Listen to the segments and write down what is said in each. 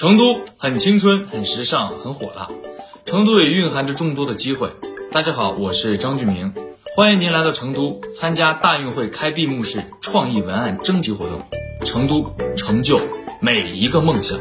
成都很青春、很时尚、很火辣，成都也蕴含着众多的机会。大家好，我是张俊明，欢迎您来到成都参加大运会开闭幕式创意文案征集活动。成都成就每一个梦想，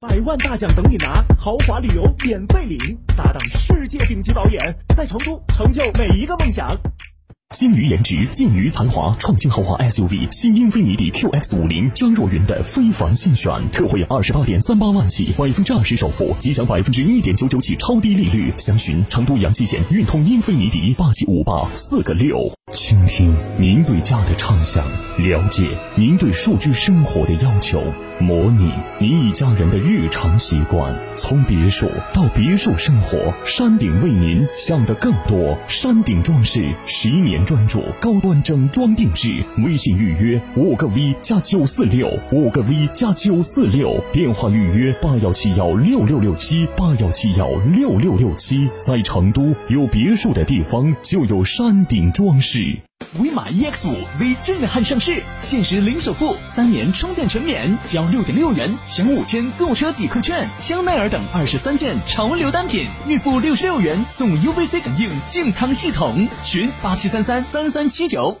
百万大奖等你拿，豪华旅游免费领，搭档世界顶级导演，在成都成就每一个梦想。精于颜值，近于才华，创新豪华 SUV 新英菲尼迪 QX 五零，张若昀的非凡新选，特惠二十八点三八万起，百分之二十首付，即享百分之一点九九起超低利率。详询成都阳西县运通英菲尼迪八七五八四个六。倾听您对家的畅想，了解您对数据生活的要求，模拟您一家人的日常习惯。从别墅到别墅生活，山顶为您想的更多。山顶装饰十一专注高端整装定制，微信预约五个 V 加九四六，五个 V 加九四六，电话预约八幺七幺六六六七八幺七幺六六六七。在成都有别墅的地方就有山顶装饰。威马 EX 五 Z 震撼上市，限时零首付，三年充电全免，交六点六元享五千购车抵扣券，香奈儿等二十三件潮流单品，预付六十六元送 UVC 感应净仓系统，群八七三三三三七九。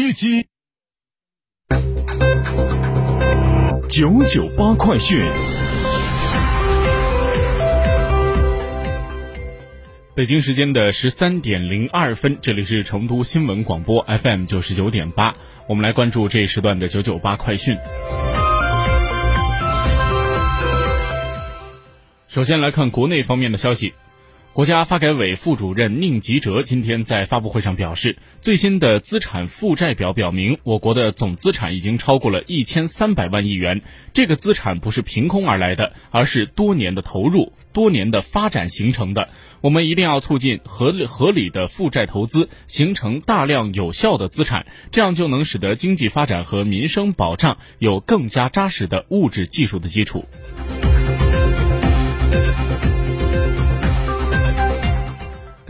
一七。九九八快讯。北京时间的十三点零二分，这里是成都新闻广播 FM 九十九点八，我们来关注这一时段的九九八快讯。首先来看国内方面的消息。国家发改委副主任宁吉喆今天在发布会上表示，最新的资产负债表表明，我国的总资产已经超过了一千三百万亿元。这个资产不是凭空而来的，而是多年的投入、多年的发展形成的。我们一定要促进合理合理的负债投资，形成大量有效的资产，这样就能使得经济发展和民生保障有更加扎实的物质技术的基础。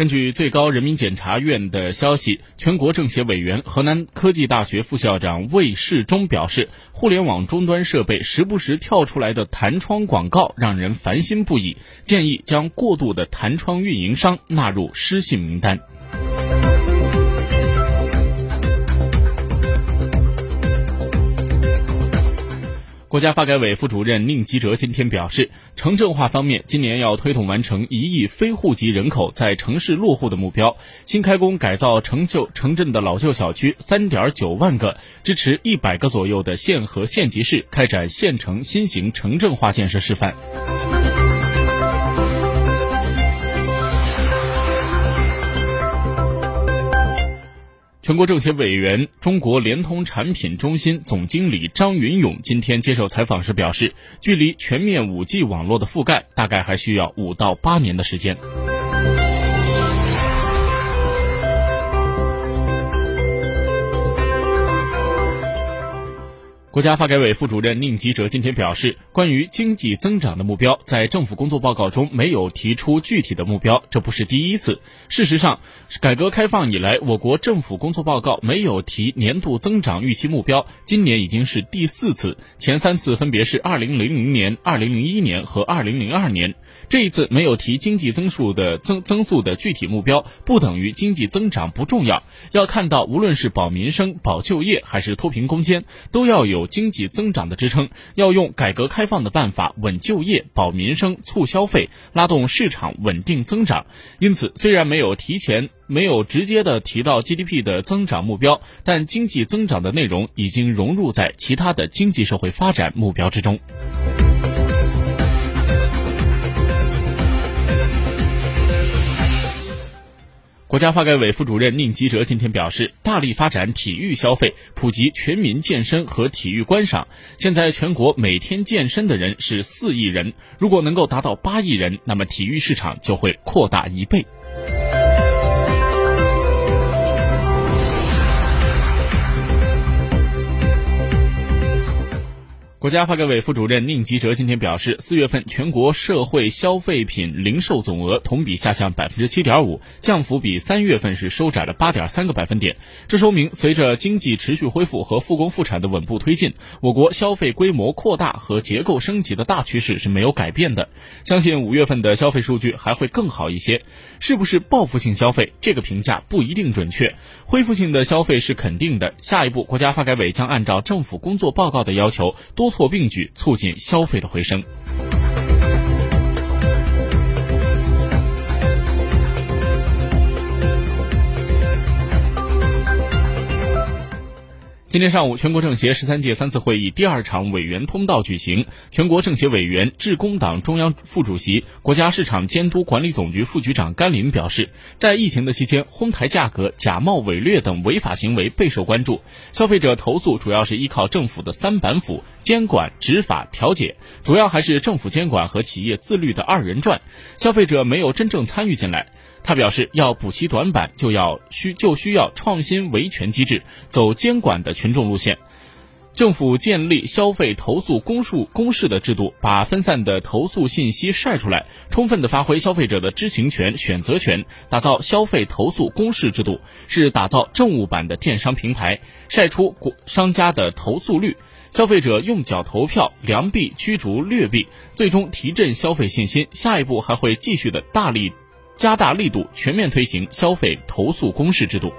根据最高人民检察院的消息，全国政协委员、河南科技大学副校长魏世忠表示，互联网终端设备时不时跳出来的弹窗广告让人烦心不已，建议将过度的弹窗运营商纳入失信名单。国家发改委副主任宁吉喆今天表示，城镇化方面，今年要推动完成一亿非户籍人口在城市落户的目标，新开工改造城旧城镇的老旧小区三点九万个，支持一百个左右的县和县级市开展县城新型城镇化建设示范。全国政协委员、中国联通产品中心总经理张云勇今天接受采访时表示，距离全面五 G 网络的覆盖，大概还需要五到八年的时间。国家发改委副主任宁吉喆今天表示，关于经济增长的目标，在政府工作报告中没有提出具体的目标，这不是第一次。事实上，改革开放以来，我国政府工作报告没有提年度增长预期目标，今年已经是第四次，前三次分别是二零零零年、二零零一年和二零零二年。这一次没有提经济增速的增增速的具体目标，不等于经济增长不重要。要看到，无论是保民生、保就业，还是脱贫攻坚，都要有经济增长的支撑。要用改革开放的办法稳就业、保民生、促消费，拉动市场稳定增长。因此，虽然没有提前、没有直接的提到 GDP 的增长目标，但经济增长的内容已经融入在其他的经济社会发展目标之中。国家发改委副主任宁吉喆今天表示，大力发展体育消费，普及全民健身和体育观赏。现在全国每天健身的人是四亿人，如果能够达到八亿人，那么体育市场就会扩大一倍。国家发改委副主任宁吉喆今天表示，四月份全国社会消费品零售总额同比下降百分之七点五，降幅比三月份是收窄了八点三个百分点。这说明，随着经济持续恢复和复工复产的稳步推进，我国消费规模扩大和结构升级的大趋势是没有改变的。相信五月份的消费数据还会更好一些。是不是报复性消费？这个评价不一定准确。恢复性的消费是肯定的。下一步，国家发改委将按照政府工作报告的要求，多。错并举，促进消费的回升。今天上午，全国政协十三届三次会议第二场委员通道举行。全国政协委员、致公党中央副主席、国家市场监督管理总局副局长甘霖表示，在疫情的期间，哄抬价格、假冒伪劣等违法行为备受关注。消费者投诉主要是依靠政府的三板斧：监管、执法、调解，主要还是政府监管和企业自律的二人转，消费者没有真正参与进来。他表示，要补齐短板，就要需就需要创新维权机制，走监管的群众路线。政府建立消费投诉公诉公示的制度，把分散的投诉信息晒出来，充分的发挥消费者的知情权、选择权，打造消费投诉公示制度，是打造政务版的电商平台，晒出商家的投诉率，消费者用脚投票，良币驱逐劣币，最终提振消费信心。下一步还会继续的大力。加大力度，全面推行消费投诉公示制度。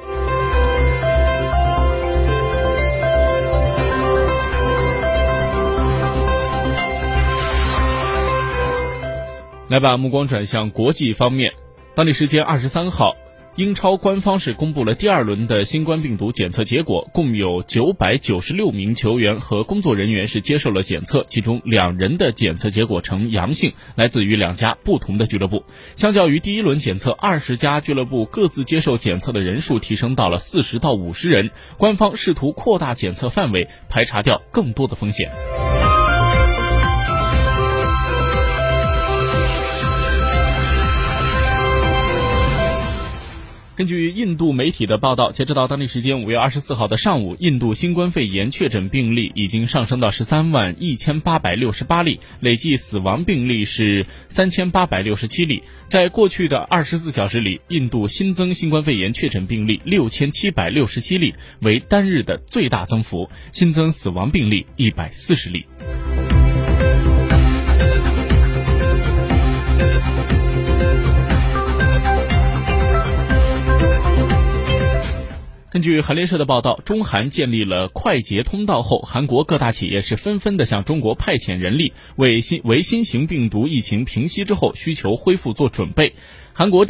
来，把目光转向国际方面。当地时间二十三号。英超官方是公布了第二轮的新冠病毒检测结果，共有九百九十六名球员和工作人员是接受了检测，其中两人的检测结果呈阳性，来自于两家不同的俱乐部。相较于第一轮检测，二十家俱乐部各自接受检测的人数提升到了四十到五十人，官方试图扩大检测范围，排查掉更多的风险。根据印度媒体的报道，截止到当地时间五月二十四号的上午，印度新冠肺炎确诊病例已经上升到十三万一千八百六十八例，累计死亡病例是三千八百六十七例。在过去的二十四小时里，印度新增新冠肺炎确诊病例六千七百六十七例，为单日的最大增幅；新增死亡病例一百四十例。根据韩联社的报道，中韩建立了快捷通道后，韩国各大企业是纷纷的向中国派遣人力，为新为新型病毒疫情平息之后需求恢复做准备。韩国电。